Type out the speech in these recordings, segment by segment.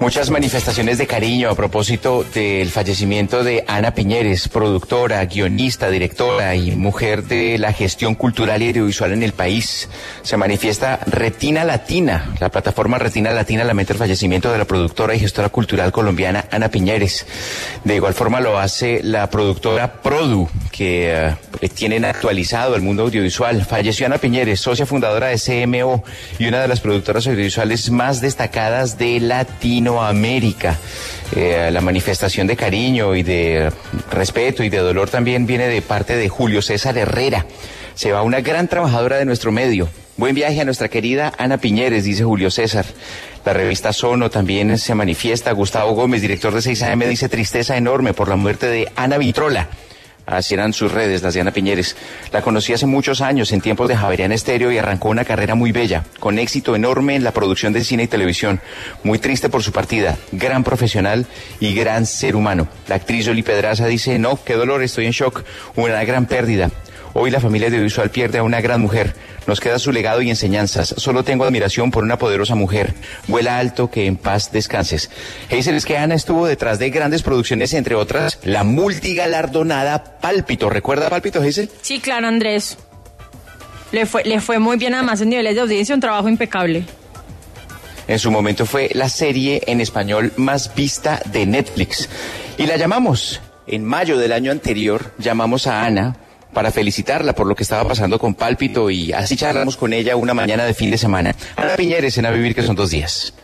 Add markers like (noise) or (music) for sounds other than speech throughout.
Muchas manifestaciones de cariño a propósito del fallecimiento de Ana Piñeres, productora, guionista, directora y mujer de la gestión cultural y audiovisual en el país. Se manifiesta Retina Latina. La plataforma Retina Latina lamenta el fallecimiento de la productora y gestora cultural colombiana Ana Piñeres. De igual forma lo hace la productora Produ, que eh, tienen actualizado el mundo audiovisual. Falleció Ana Piñeres, socia fundadora de CMO y una de las productoras audiovisuales más destacadas de Latino América. Eh, la manifestación de cariño y de respeto y de dolor también viene de parte de Julio César Herrera. Se va una gran trabajadora de nuestro medio. Buen viaje a nuestra querida Ana Piñeres, dice Julio César. La revista Sono también se manifiesta. Gustavo Gómez, director de 6AM, dice tristeza enorme por la muerte de Ana Vitrola. Así eran sus redes, las de Ana Piñeres. La conocí hace muchos años, en tiempos de Javerian Estéreo, y arrancó una carrera muy bella, con éxito enorme en la producción de cine y televisión. Muy triste por su partida, gran profesional y gran ser humano. La actriz Oli Pedraza dice, no, qué dolor, estoy en shock, una gran pérdida. Hoy la familia audiovisual pierde a una gran mujer. Nos queda su legado y enseñanzas. Solo tengo admiración por una poderosa mujer. Vuela alto, que en paz descanses. Hazel, es que Ana estuvo detrás de grandes producciones, entre otras, la multigalardonada Pálpito. ¿Recuerda Pálpito, Hazel? Sí, claro, Andrés. Le fue, le fue muy bien además en niveles de audiencia, un trabajo impecable. En su momento fue la serie en español más vista de Netflix. Y la llamamos. En mayo del año anterior llamamos a Ana para felicitarla por lo que estaba pasando con Pálpito y así charlamos con ella una mañana de fin de semana. Ana Piñeres en A Vivir que son dos días.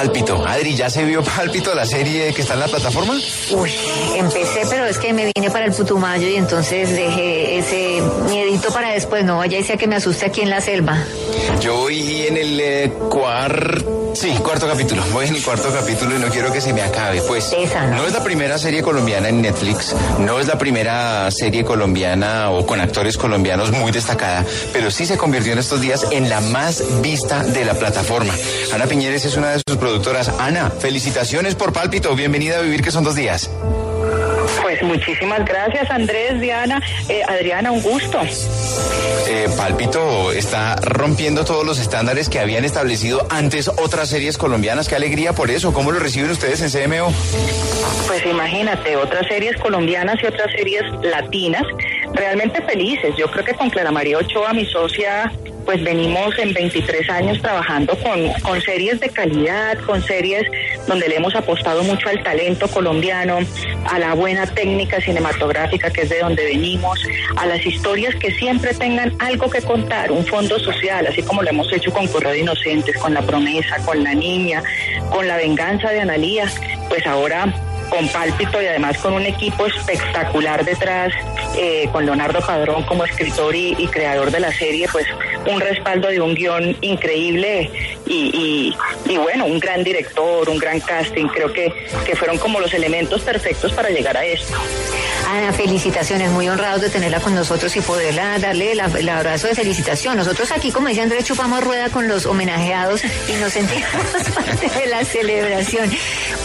Pálpito. Adri, ¿ya se vio Pálpito, la serie que está en la plataforma? Uy, empecé, pero es que me vine para el Putumayo y entonces dejé ese miedito para después. No vaya y sea que me asuste aquí en la selva. Yo voy en el eh, cuarto Sí, cuarto capítulo. Voy en el cuarto capítulo y no quiero que se me acabe. Pues ¿no? es la primera serie colombiana en Netflix, no es la primera serie colombiana o con actores colombianos muy destacada, pero sí se convirtió en estos días en la más vista de la plataforma. Ana Piñeres es una de sus productoras. Ana, felicitaciones por Pálpito. Bienvenida a Vivir que son dos días. Pues muchísimas gracias Andrés, Diana, eh, Adriana, un gusto. Eh, Pálpito está rompiendo todos los estándares que habían establecido antes otras series colombianas. Qué alegría por eso. ¿Cómo lo reciben ustedes en CMO? Pues imagínate, otras series colombianas y otras series latinas, realmente felices. Yo creo que con Clara María Ochoa, mi socia, pues venimos en 23 años trabajando con, series de calidad, con series donde le hemos apostado mucho al talento colombiano, a la buena técnica cinematográfica que es de donde venimos, a las historias que siempre tengan algo que contar, un fondo social, así como lo hemos hecho con Correo de Inocentes, con La Promesa, con La Niña, con La Venganza de Analía, pues ahora con Pálpito y además con un equipo espectacular detrás, eh, con Leonardo Padrón como escritor y, creador de la serie, pues un respaldo de un guion increíble y, bueno, un gran director, un gran casting, creo que, que fueron como los elementos perfectos para llegar a esto. Ana, felicitaciones, muy honrados de tenerla con nosotros y poderla darle el, abrazo de felicitación. Nosotros aquí, como dice Andrés, chupamos rueda con los homenajeados y nos sentimos (laughs) parte de la celebración.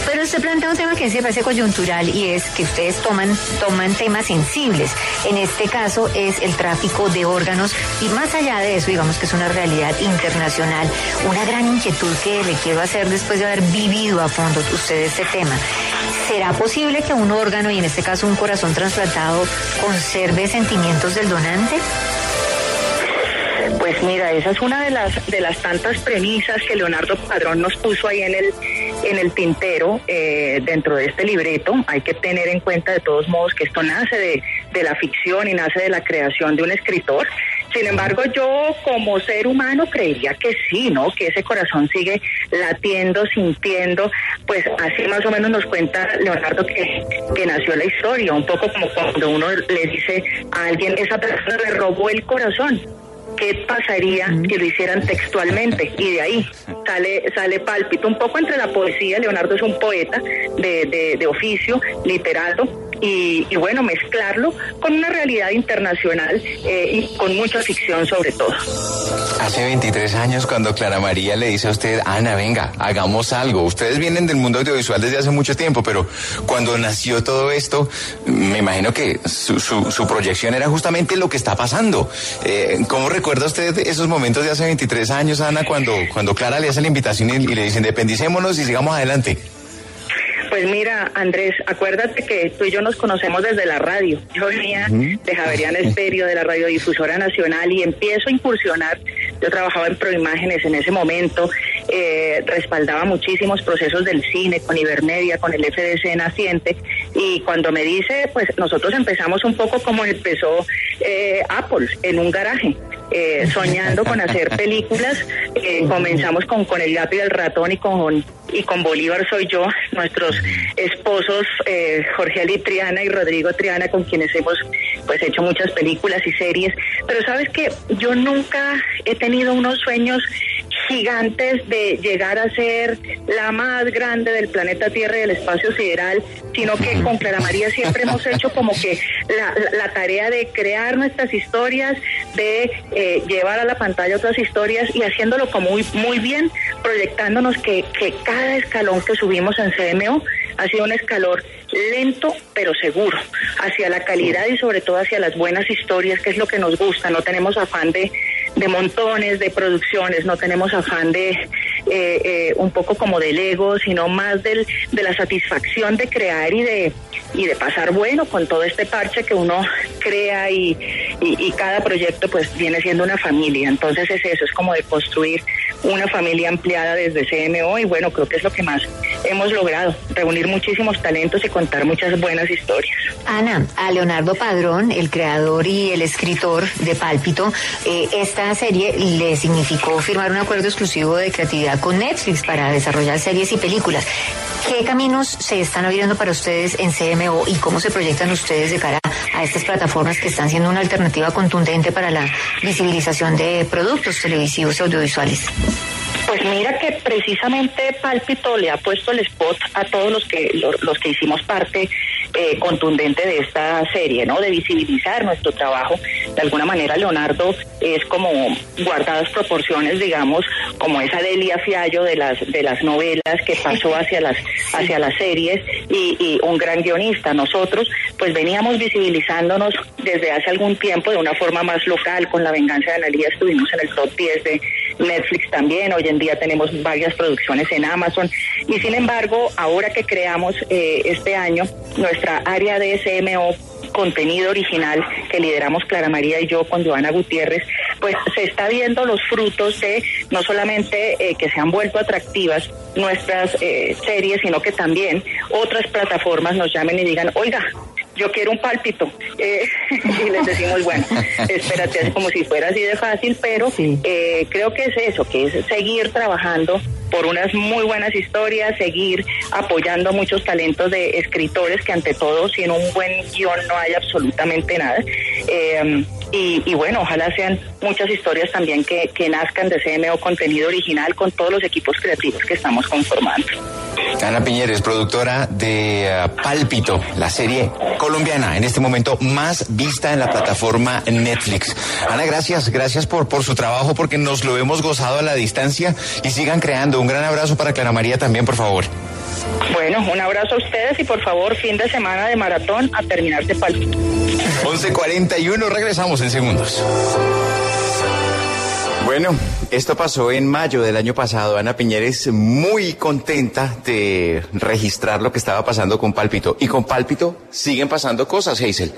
Pero usted plantea un tema que se parece coyuntural y es que ustedes toman, toman temas sensibles. En este caso es el tráfico de órganos y más allá de eso, digamos que es una realidad internacional, una gran inquietud que le quiero hacer después de haber vivido a fondo usted este tema. ¿Será posible que un órgano, y en este caso un corazón trasplantado, conserve sentimientos del donante? Pues mira, esa es una de las de las tantas premisas que Leonardo Padrón nos puso ahí en el en el tintero eh, dentro de este libreto. Hay que tener en cuenta de todos modos que esto nace de, de la ficción y nace de la creación de un escritor. Sin embargo, yo como ser humano creería que sí, ¿no? Que ese corazón sigue latiendo, sintiendo, pues así más o menos nos cuenta Leonardo que, que nació la historia, un poco como cuando uno le dice a alguien, esa persona le robó el corazón. ¿Qué pasaría si lo hicieran textualmente? Y de ahí sale, sale pálpito, un poco entre la poesía, Leonardo es un poeta de, de, de oficio, literato, y, bueno, mezclarlo con una realidad internacional eh, y con mucha ficción sobre todo. Hace 23 años cuando Clara María le dice a usted, Ana, venga, hagamos algo. Ustedes vienen del mundo audiovisual desde hace mucho tiempo, pero cuando nació todo esto, me imagino que su, su, proyección era justamente lo que está pasando. Eh, ¿Cómo recuerda usted esos momentos de hace 23 años, Ana, cuando, cuando Clara le hace la invitación y, y le dice, independicémonos y sigamos adelante? Pues mira, Andrés, acuérdate que tú y yo nos conocemos desde la radio. Yo venía de Javerian Estéreo, de la radiodifusora nacional, y empiezo a incursionar. Yo trabajaba en Proimágenes en ese momento, eh, respaldaba muchísimos procesos del cine con Ibermedia, con el FDC naciente, y cuando me dice, pues nosotros empezamos un poco como empezó eh, Apple, en un garaje. Eh, soñando con hacer películas. comenzamos con, con El gato y el ratón y con, y con Bolívar soy yo, nuestros esposos eh, Jorge Ali Triana y Rodrigo Triana, con quienes hemos pues hecho muchas películas y series. Pero sabes que yo nunca he tenido unos sueños gigantes de llegar a ser la más grande del planeta Tierra y del espacio sideral, sino que con Clara María siempre hemos hecho como que la, tarea de crear nuestras historias, de eh, llevar a la pantalla otras historias y haciéndolo como muy, muy bien, proyectándonos que, que cada escalón que subimos en CMO ha sido un escalón lento pero seguro hacia la calidad y sobre todo hacia las buenas historias, que es lo que nos gusta. No tenemos afán de, de montones de producciones, no tenemos afán de eh, eh, un poco como del ego, sino más del, de la satisfacción de crear y de, y de pasar bueno con todo este parche que uno crea y, y, cada proyecto pues viene siendo una familia. Entonces es eso, es como de construir una familia ampliada desde CMO y bueno, creo que es lo que más hemos logrado, reunir muchísimos talentos y contar muchas buenas historias. Ana, a Leonardo Padrón, el creador y el escritor de Pálpito, eh, esta serie le significó firmar un acuerdo exclusivo de creatividad con Netflix para desarrollar series y películas. ¿Qué caminos se están abriendo para ustedes en CMO y cómo se proyectan ustedes de cara a estas plataformas que están siendo una alternativa contundente para la visibilización de productos televisivos y audiovisuales? Pues mira que precisamente Pálpito le ha puesto el spot a todos los que los, que hicimos parte eh, contundente de esta serie, ¿no? De visibilizar nuestro trabajo. De alguna manera Leonardo es como guardadas proporciones, digamos, como esa Delia Fiallo de las de las novelas que pasó hacia las hacia las series y, y un gran guionista. Nosotros pues veníamos visibilizándonos desde hace algún tiempo de una forma más local con La venganza de Analia estuvimos en el top 10 de Netflix también, hoy en día tenemos varias producciones en Amazon. Y sin embargo, ahora que creamos eh, este año nuestra área de SMO contenido original que lideramos Clara María y yo con Joana Gutiérrez, pues se está viendo los frutos de no solamente eh, que se han vuelto atractivas nuestras eh, series, sino que también otras plataformas nos llamen y digan, oiga, yo quiero un pálpito. Eh, (laughs) y les decimos, bueno, espérate, es como si fuera así de fácil, pero eh, creo que es eso, que es seguir trabajando por unas muy buenas historias, seguir apoyando muchos talentos de escritores que ante todo sin un buen guion no hay absolutamente nada. Eh, y, bueno, ojalá sean muchas historias también que, que nazcan de CMO contenido original con todos los equipos creativos que estamos conformando. Ana Piñeres, productora de uh, Pálpito, la serie colombiana en este momento más vista en la plataforma Netflix. Ana, gracias, gracias por, por su trabajo porque nos lo hemos gozado a la distancia y sigan creando. Un gran abrazo para Clara María también, por favor. Bueno, un abrazo a ustedes y por favor, fin de semana de maratón a terminar de Pálpito. 11.41, regresamos en segundos. Bueno, esto pasó en mayo del año pasado. Ana Piñeres muy contenta de registrar lo que estaba pasando con Pálpito. Y con Pálpito siguen pasando cosas, Hazel.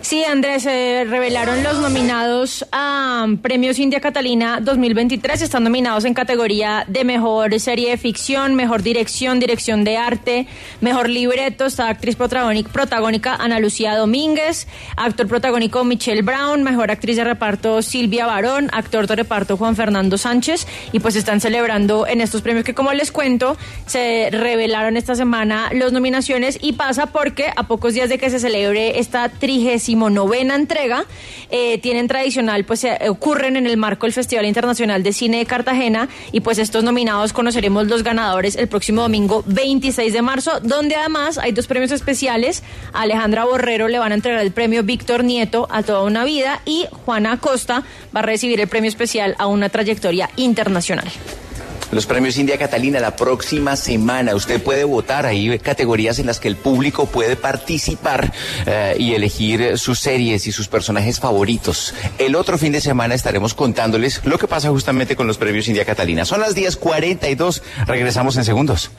Sí, Andrés, se revelaron los nominados a Premios India Catalina 2023. Están nominados en categoría de mejor serie de ficción, mejor dirección, dirección de arte, mejor libreto. Está actriz protagónica Ana Lucía Domínguez, actor protagónico Michelle Brown, mejor actriz de reparto Silvia Barón, actor de reparto Juan Fernando Sánchez y pues están celebrando en estos premios que como les cuento se revelaron esta semana las nominaciones y pasa porque a pocos días de que se celebre esta trigésimo novena entrega eh, tienen tradicional pues se ocurren en el marco del Festival Internacional de Cine de Cartagena y pues estos nominados conoceremos los ganadores el próximo domingo 26 de marzo donde además hay dos premios especiales. Alejandra Borrero le van a entregar el premio Víctor Nieto a toda una vida y Juana Acosta va a recibir el premio especial a una internacional. Los premios India Catalina la próxima semana. Usted puede votar. Hay categorías en las que el público puede participar eh, y elegir sus series y sus personajes favoritos. El otro fin de semana estaremos contándoles lo que pasa justamente con los premios India Catalina. Son las 10.42. Regresamos en segundos.